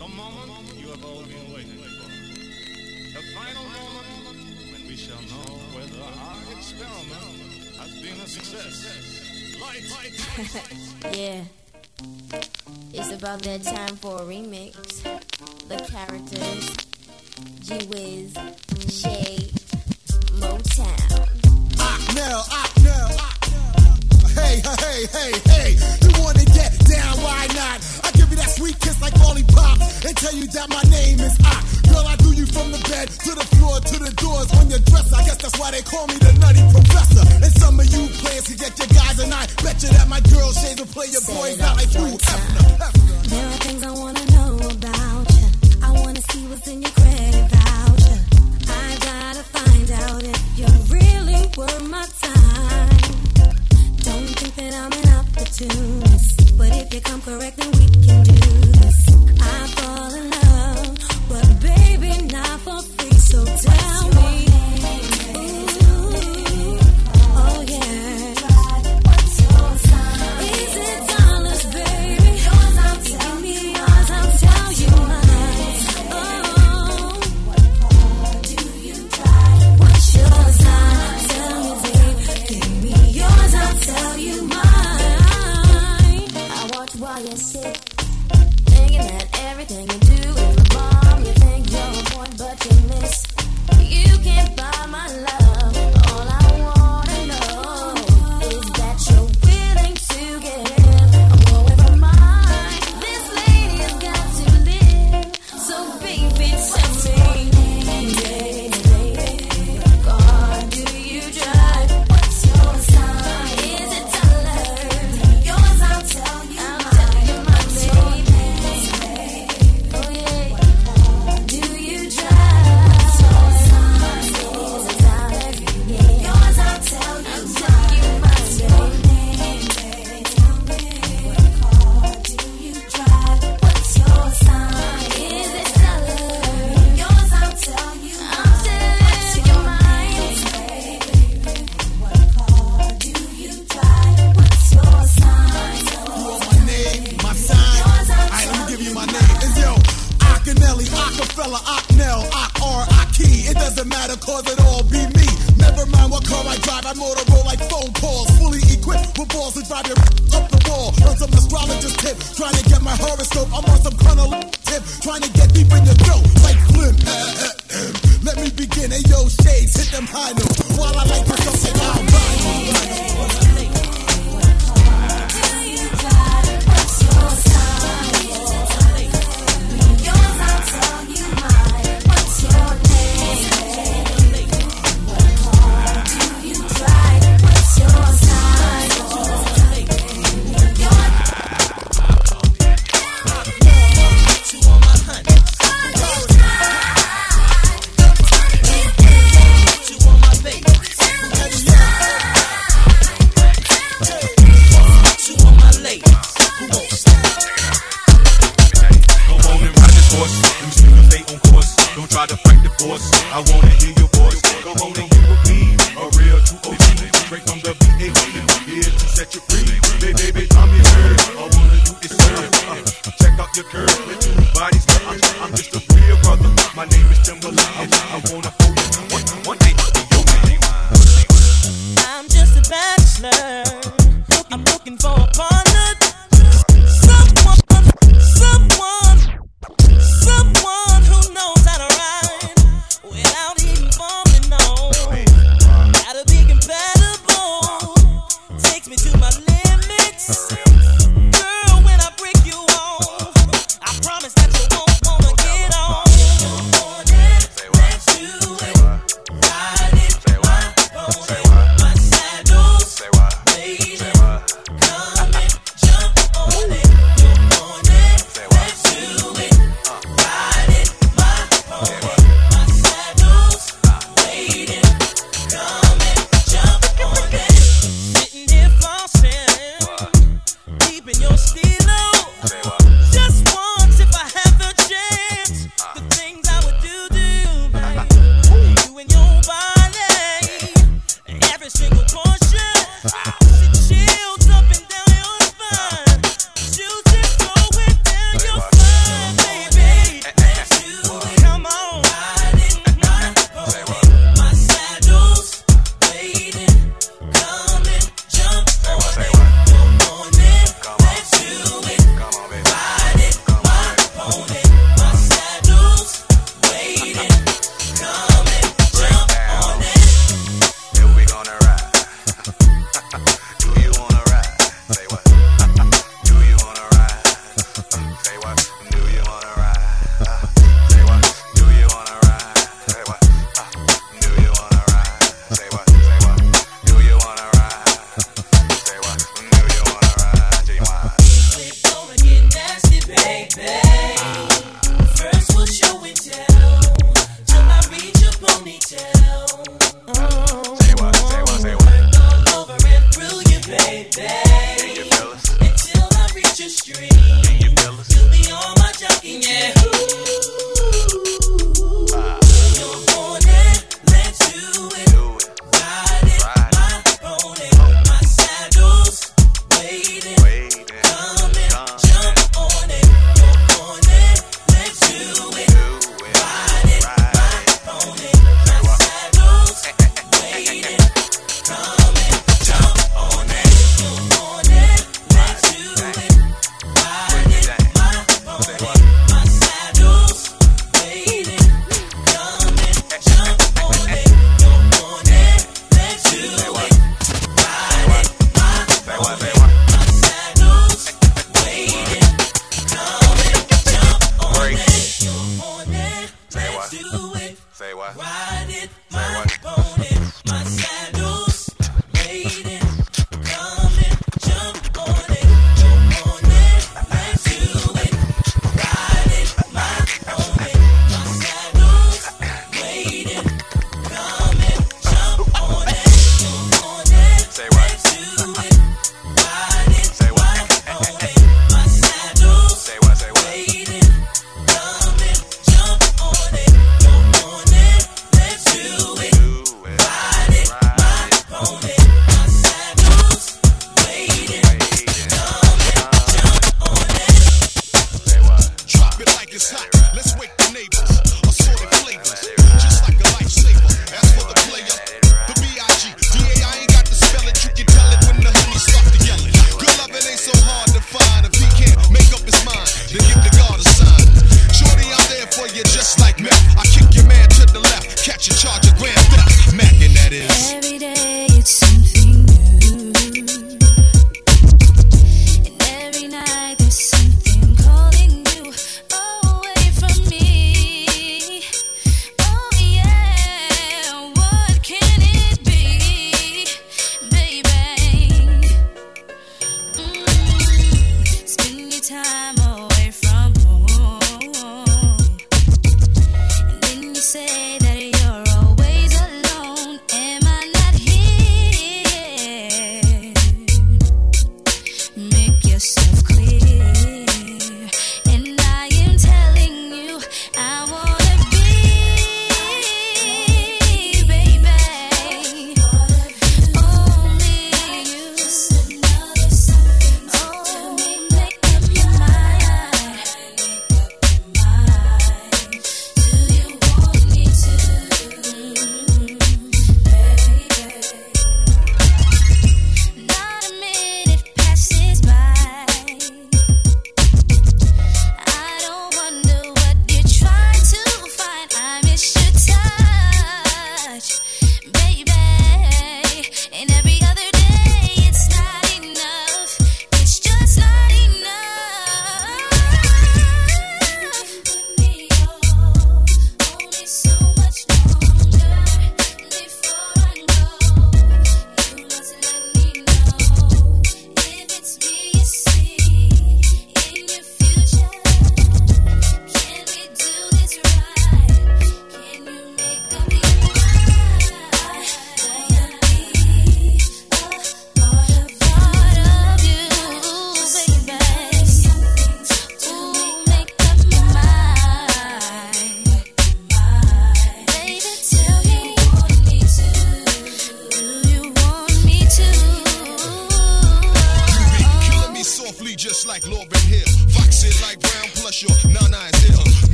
The moment you have all been waiting for. The final moment when we shall know whether our experiment has been a success. Light, light, yeah. It's about that time for a remix. The characters, G Wiz, Shay, Motown. Ocknell, Ocknell, Ocknell. Hey, hey, hey, hey. You wanna get down? Why not? that sweet kiss like lollipop and tell you that my name is I. Girl, I do you from the bed to the floor to the doors on your dresser. I guess that's why they call me the nutty professor. And some of you players can get your guys and I bet you that my girl shades will play your boys out like you. There are things I wanna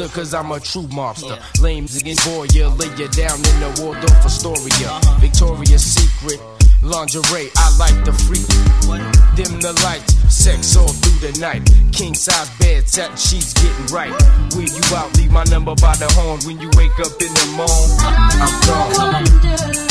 you lobster, cause I'm a true mobster. Lames against boy, you lay you down in the Waldorf Astoria. Uh-huh. Victoria's Secret. Lingerie, I like the freak. Dim the lights, sex all through the night. King size bed, satin sheets getting right. When you out, leave my number by the horn. When you wake up in the morning, I'm gone.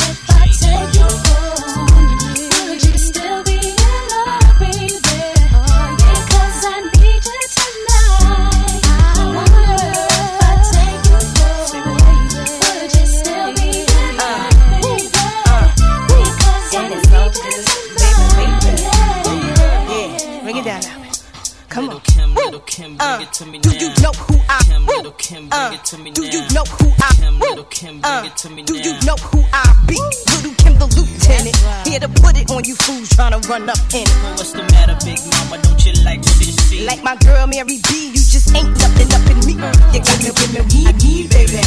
Uh, it to me do you know who I Kim, woo? little Kim, bring Uh, it to me do you know who I Kim, woo? little Kim, bring Uh, it to me do you know who I be? Little Kim the lieutenant. Here to put it on you fools trying to run up in it. What's the matter, big mama? Don't you like sissy? Like my girl Mary B, you just ain't nothing up in me. You got me with me, I need, baby.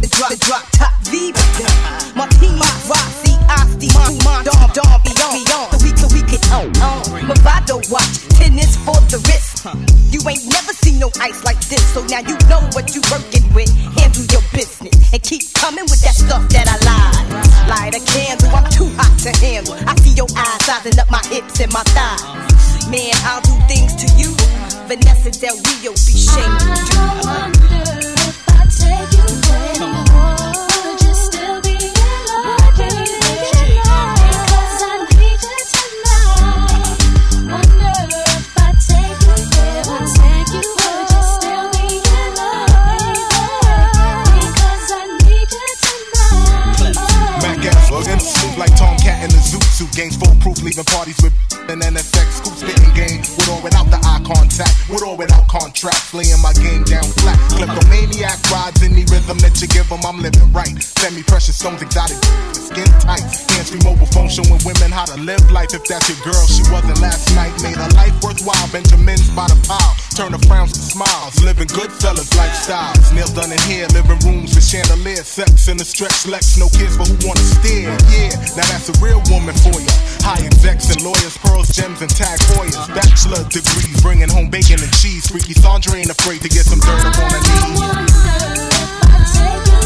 The drop, the drop top V, baby. Martini, Rossi, Asti, Mon, Dom, Dom, beyond, beyond. So we, so we can own, own. Movado watch, tennis for the wrist. You ain't never seen no ice like this, so now you know what you working with. Handle your business and keep coming with that stuff that I lied. Light a candle, I'm too hot to handle. I see your eyes sizing up my hips and my thighs. Man, I'll do things to you. Vanessa Del Rio be shamed. I with or without contracts. Laying my game down flat. Kleptomaniac rides any rhythm that you give 'em, I'm living right. Semi precious stones, exotic, skin tight. Hands free mobile phone showing women how to live life. If that's your girl, she wasn't last night. Made her life worthwhile. Benjamins by the pile. Turn her frowns to smiles. Living good fellas lifestyles. Nails done in here. Living rooms with chandelier. Sex in the stretch Lex. No kids for who wanna steer. Yeah, now that's a real woman for ya. High execs and lawyers, pearls, gems, and TAG Heuers. Bachelor degrees, bringing home bacon and cheese. Freaky Sandra ain't afraid to get some dirt up on her knees. Would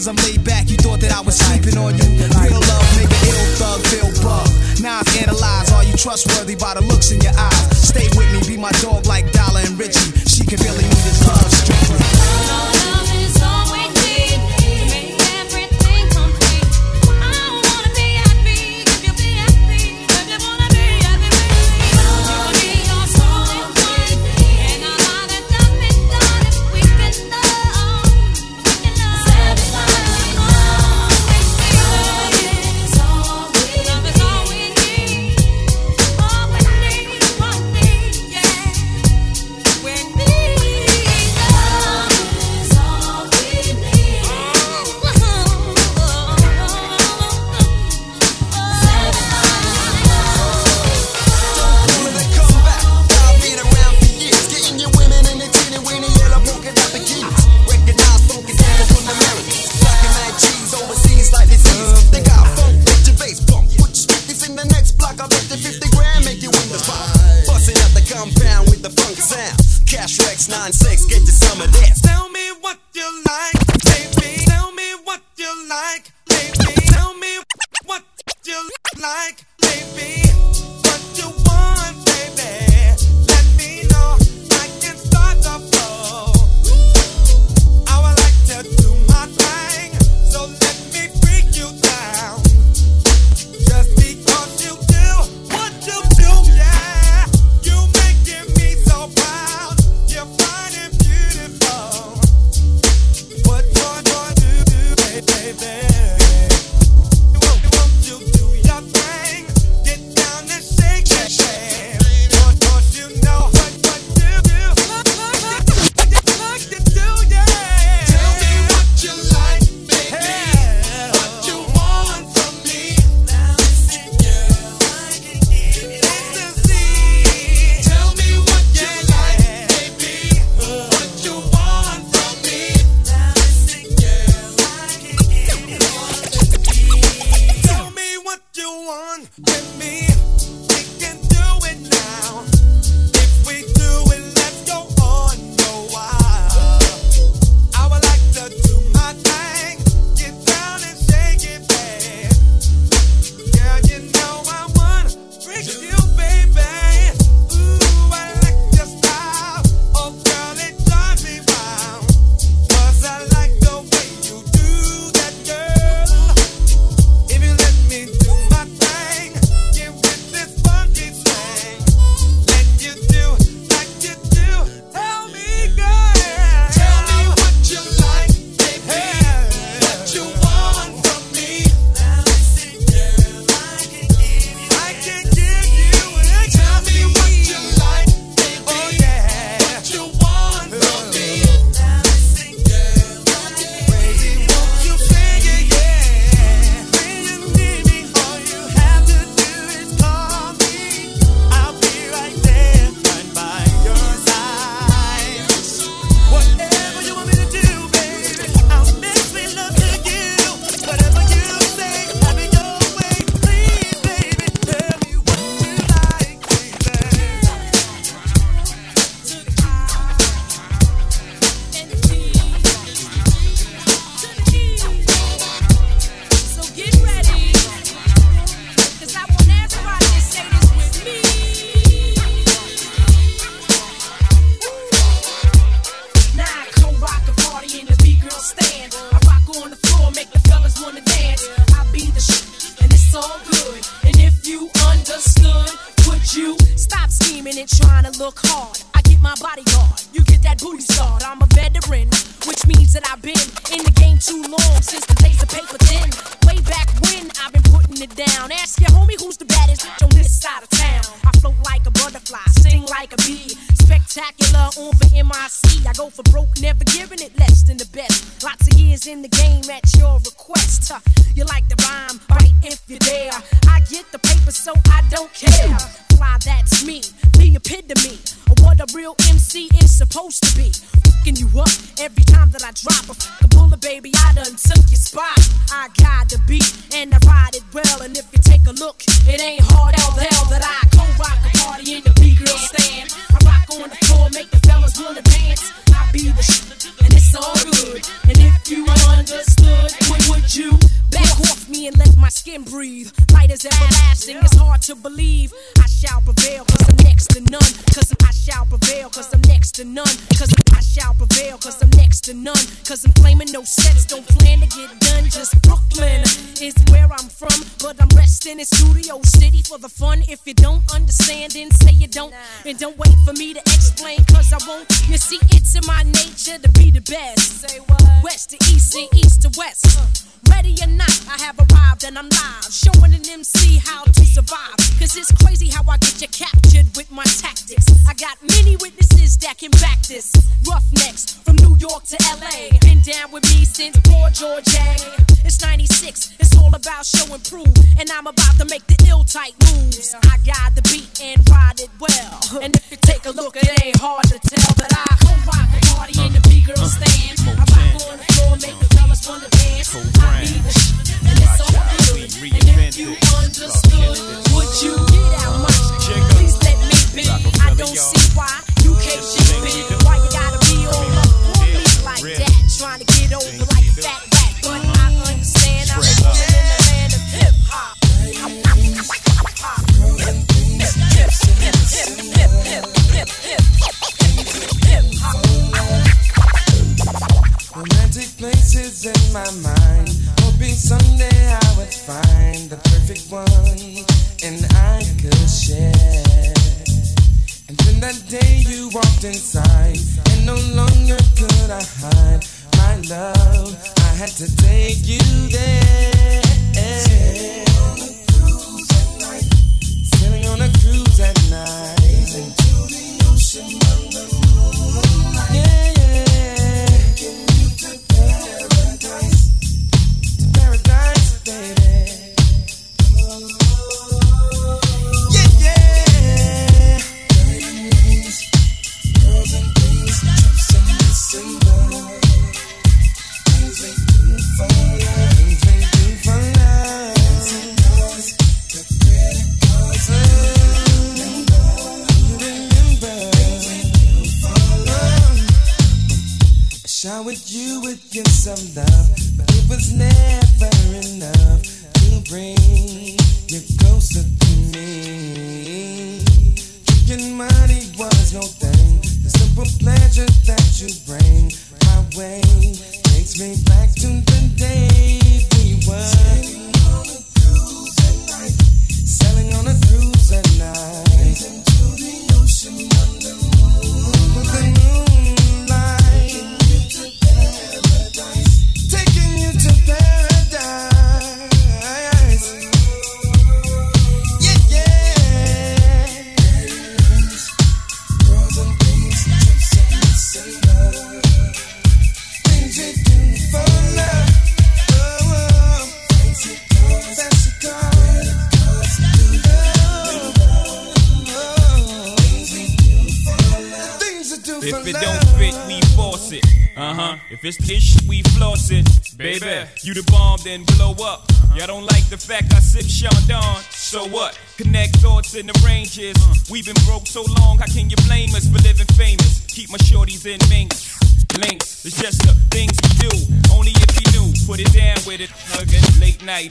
Cause I'm laid back, you thought that I was sleeping on you. Real love, nigga, ill thug, feel bug. Now I've analyzed, are you trustworthy by the looks in your eyes?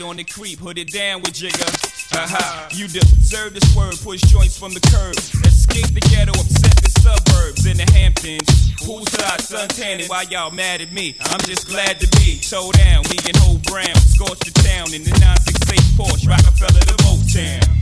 on the creep, hood it down with Jigga. Haha, you deserve this word, push joints from the curb. Escape the ghetto, upset the suburbs in the Hamptons. Who's side suntanning why y'all mad at me? I'm just glad to be toe down, we and whole brown. Scorch the town in the 968 Porsche, Rockefeller to Motown.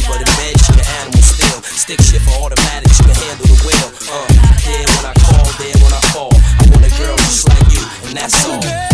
baby, but imagine bed you an animal still. Stick shift or automatic, you can handle the wheel. Uh, there when I call, there when I fall. I want a girl just like you, and that's all.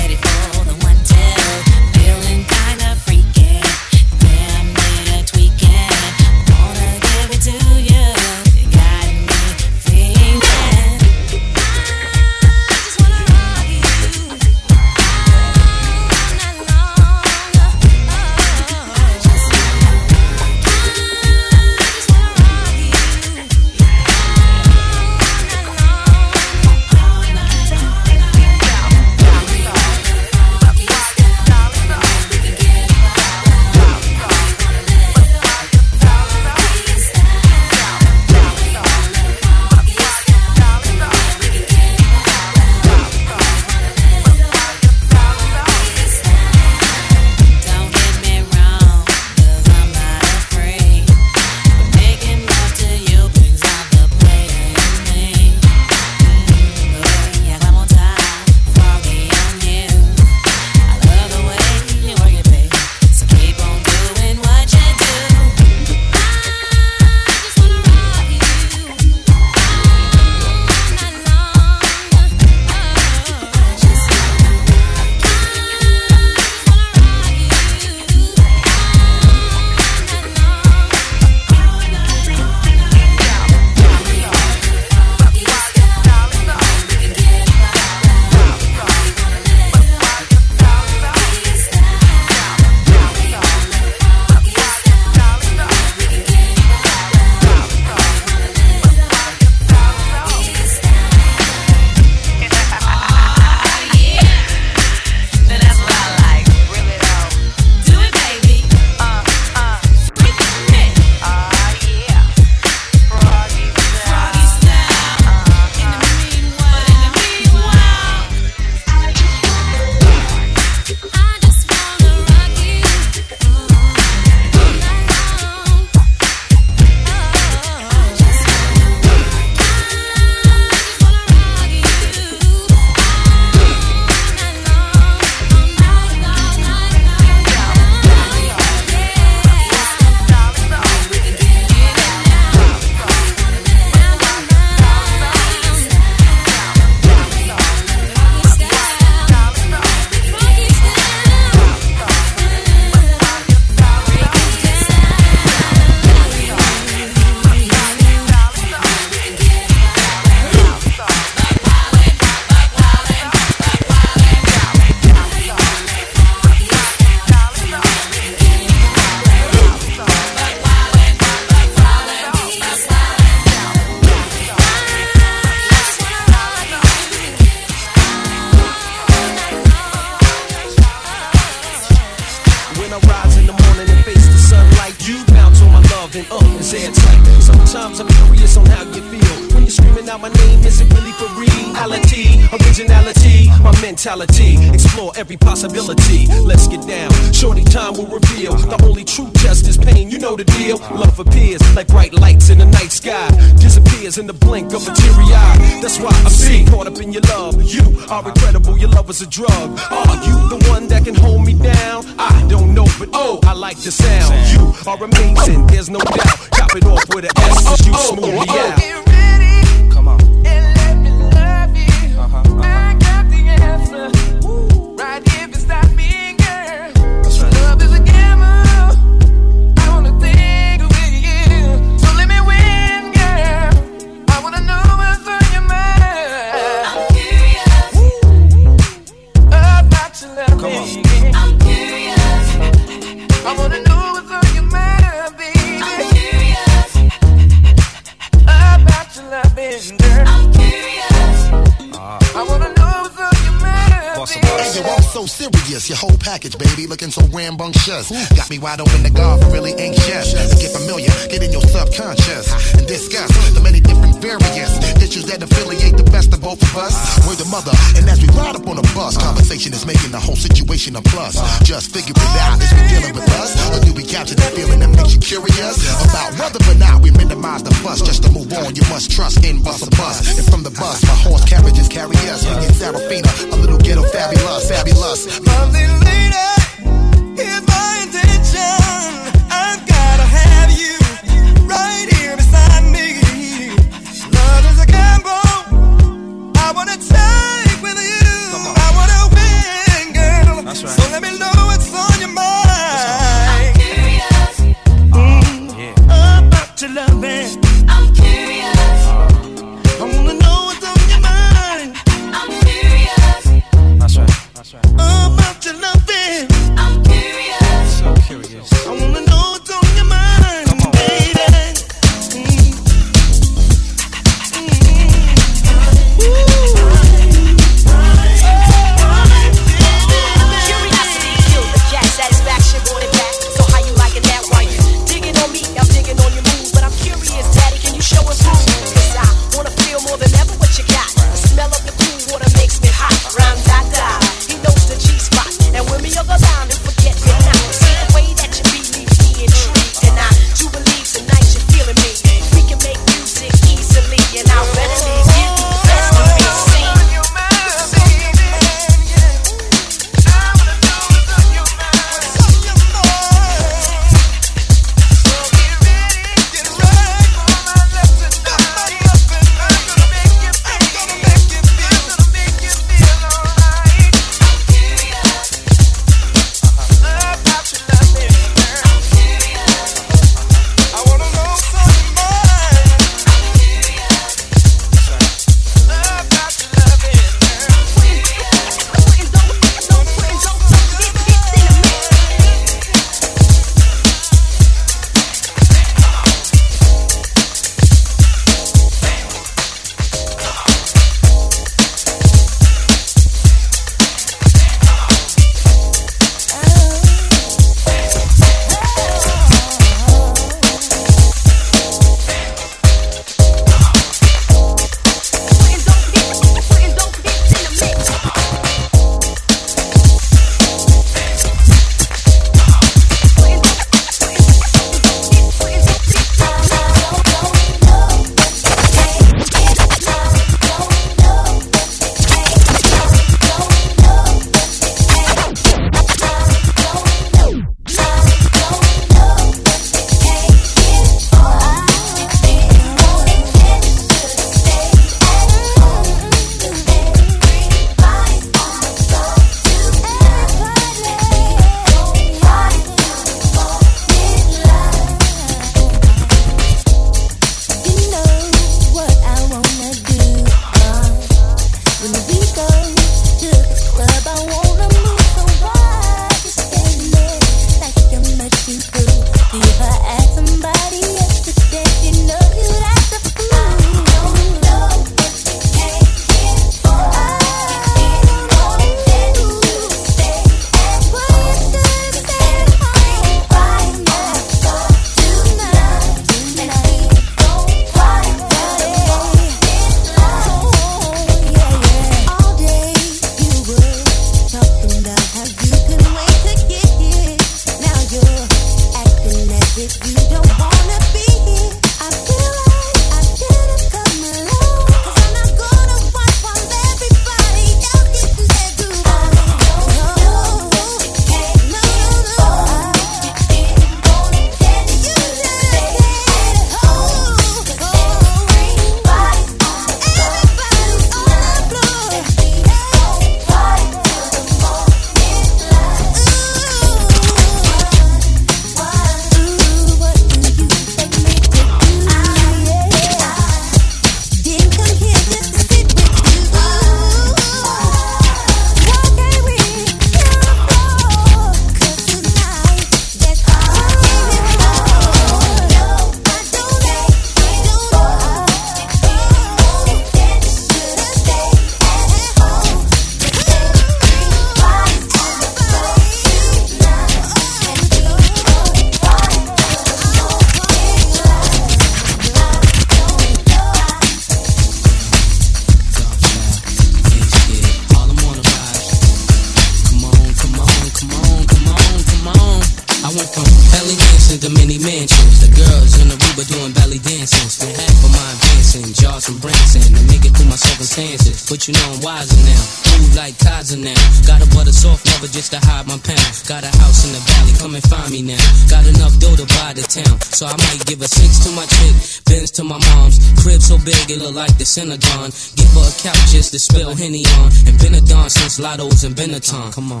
Synagogue. Give her a couch just to spill Henny on. And Benadon since Lotto's and Benetton. Come on.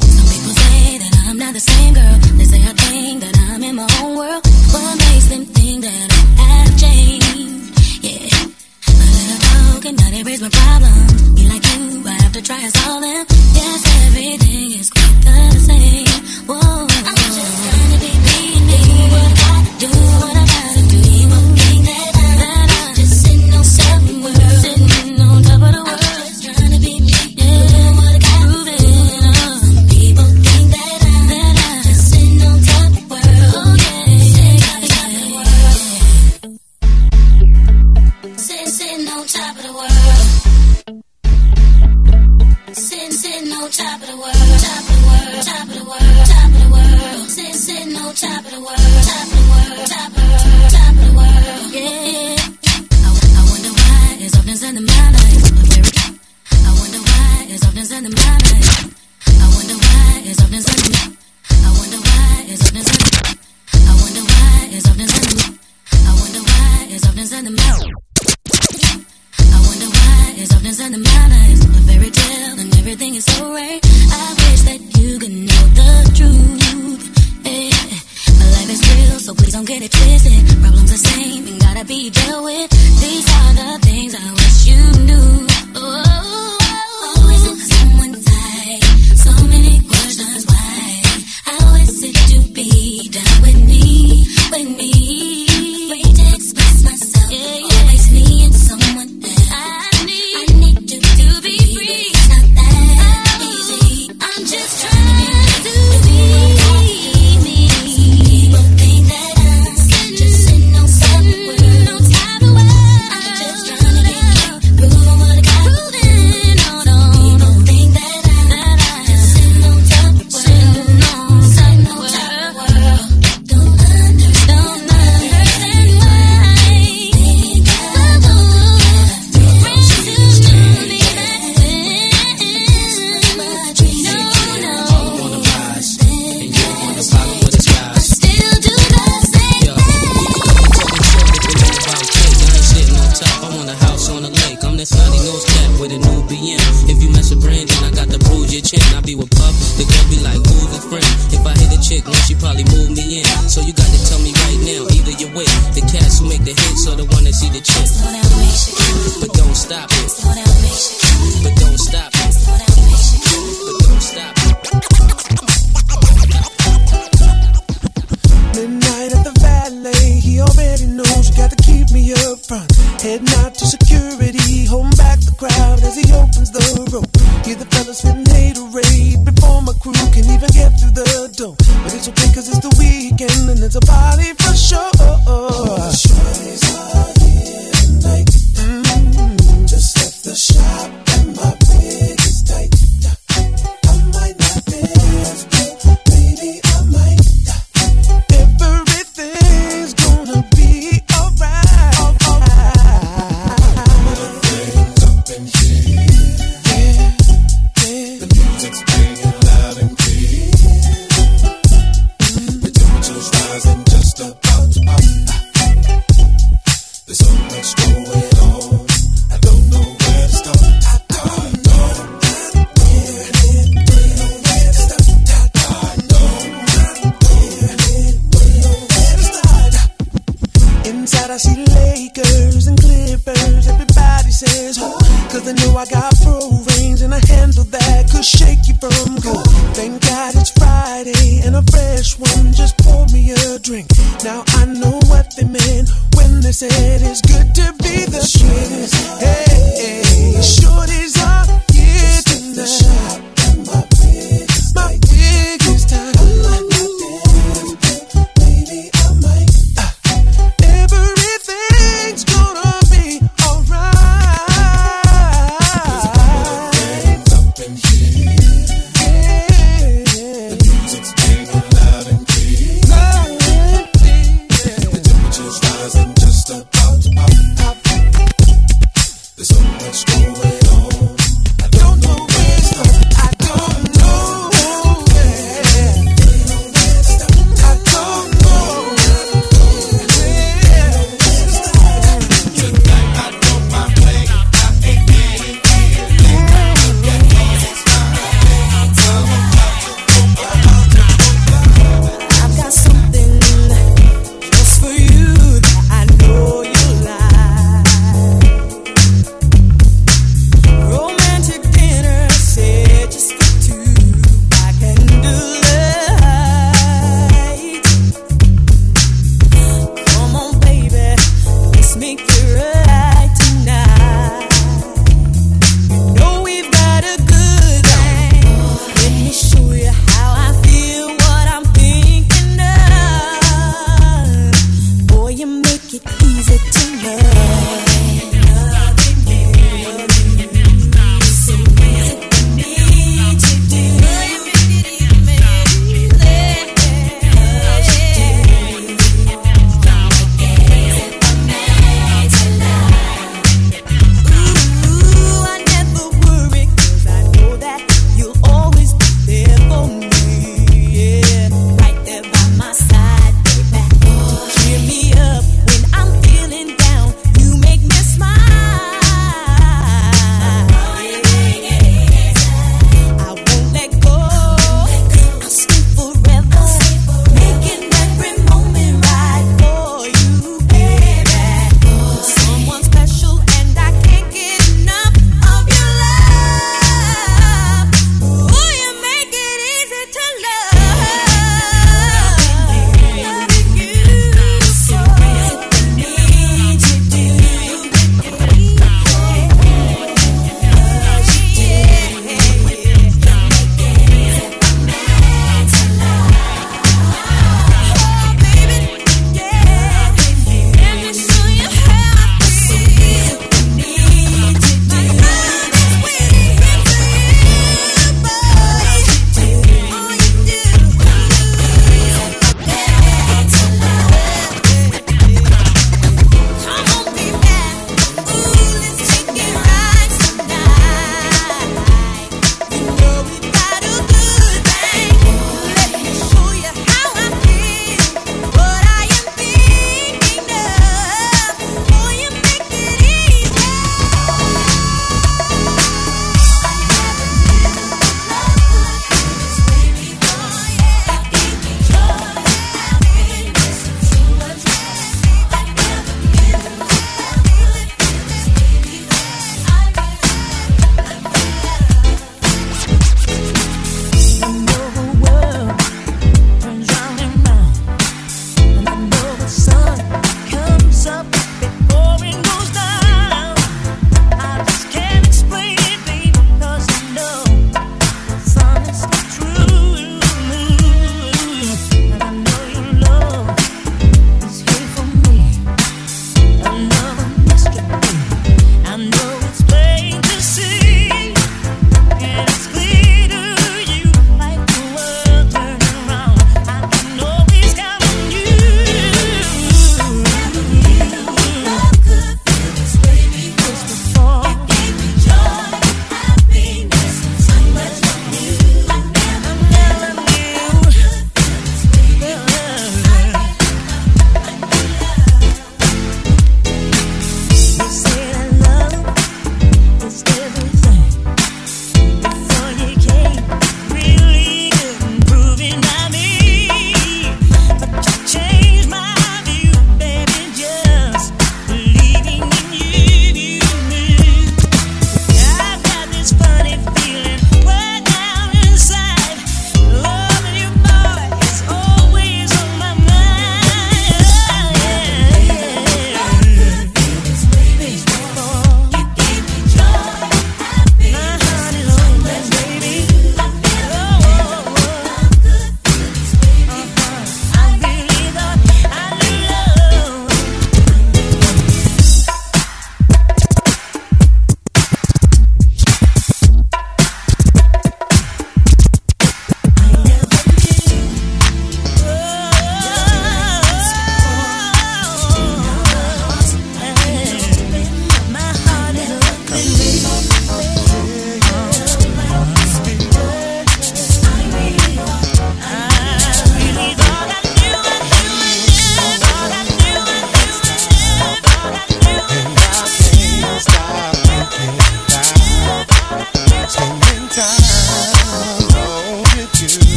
So please don't get it twisted. Problems the same and gotta be dealt with. These are the things I wish you knew. Oh, oh, oh, oh. isn't someone tight? So many questions.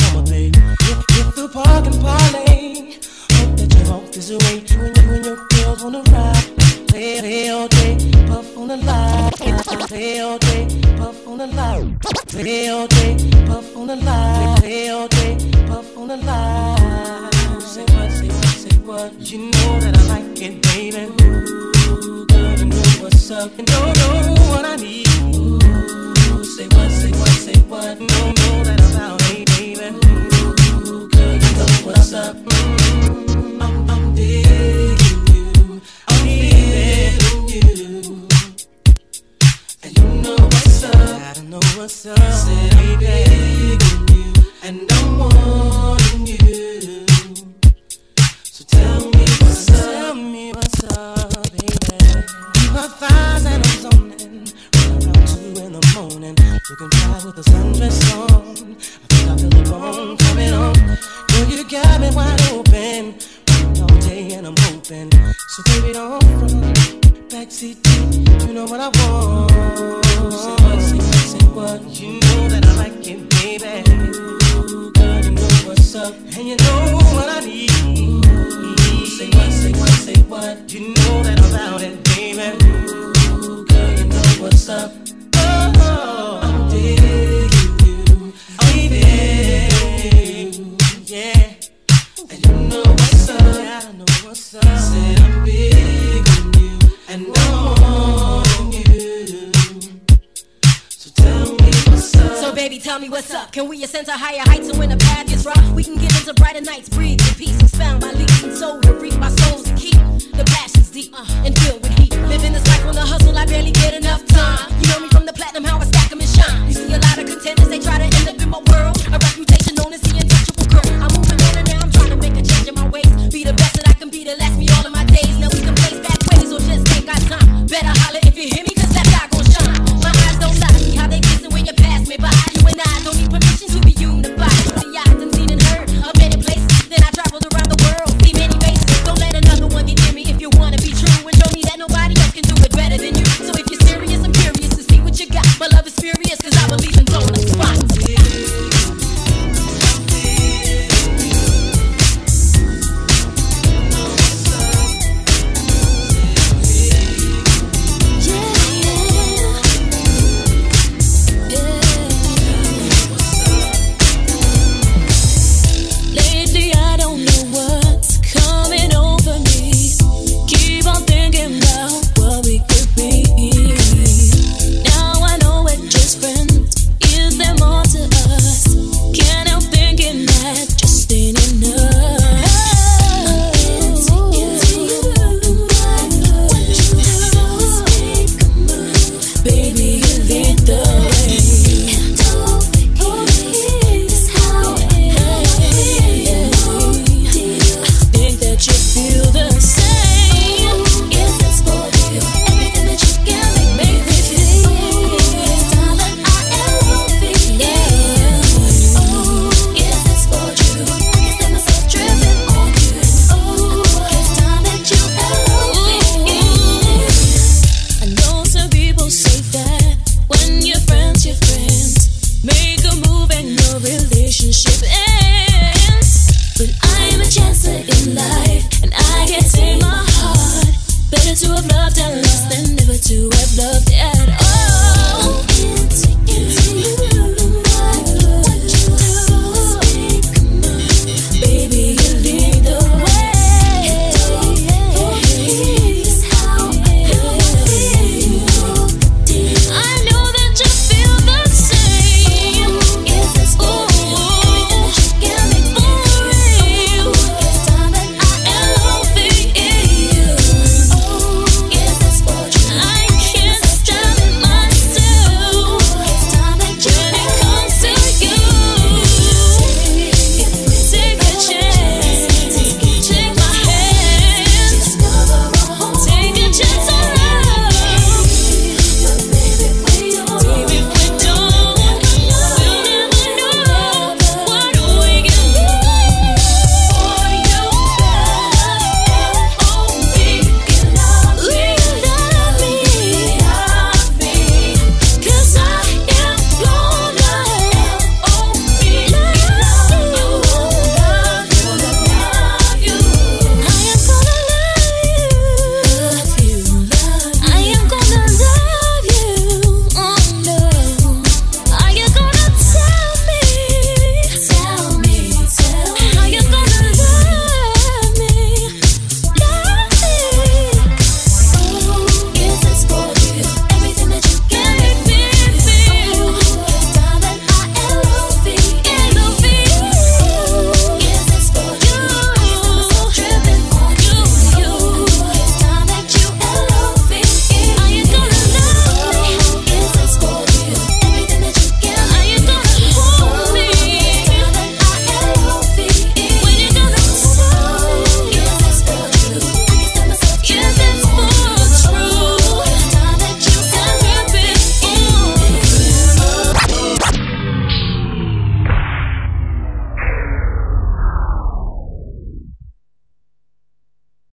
Hit the park and parlay. Hope that. You and you and your girls wanna ride. Play, all day, puff on the line. Play all day, puff on the line. Play all day, puff on the line. Play all day, puff on the line. Say what, say what, say what? You know that I like it, baby. You know what's up, and don't know what I need. Ooh, say what, say what, say what? Don't know that about it, baby. Ooh, girl, know what's up. Mm, I'm, digging you. I'm feeling you. And you know what's up. I don't know what's up. Said I'm digging you. And I'm wanting you. So tell me what's up. Tell me what's up, baby. You got thighs and I'm zoning. Running around two in the Looking fly with the sundress on. I think I feel the wrong coming on. Girl, you got me wide open. Running all day and I'm hoping. So baby, don't run. Backseat you know what I want. Say what, say what, say what. You know that I like it, baby. Ooh, girl, you know what's up, and you know what I need. Say what, say what, say what. You know that I'm about it, baby. Ooh, girl, you know what's up. Oh, yeah. So baby, tell me what's up. Can we ascend to higher heights and when the path rough, we can get into brighter nights, breathe in peace, my soul to reap my souls and keep the passions deep uh, and filled with heat. Living this life on the hustle, I barely get enough time. You know me from the platinum, how I stack 'em and shine lot they try to end up in my world. A reputation known as the untouchable girl. I'm moving on and now I'm trying to make a change in my ways. Be the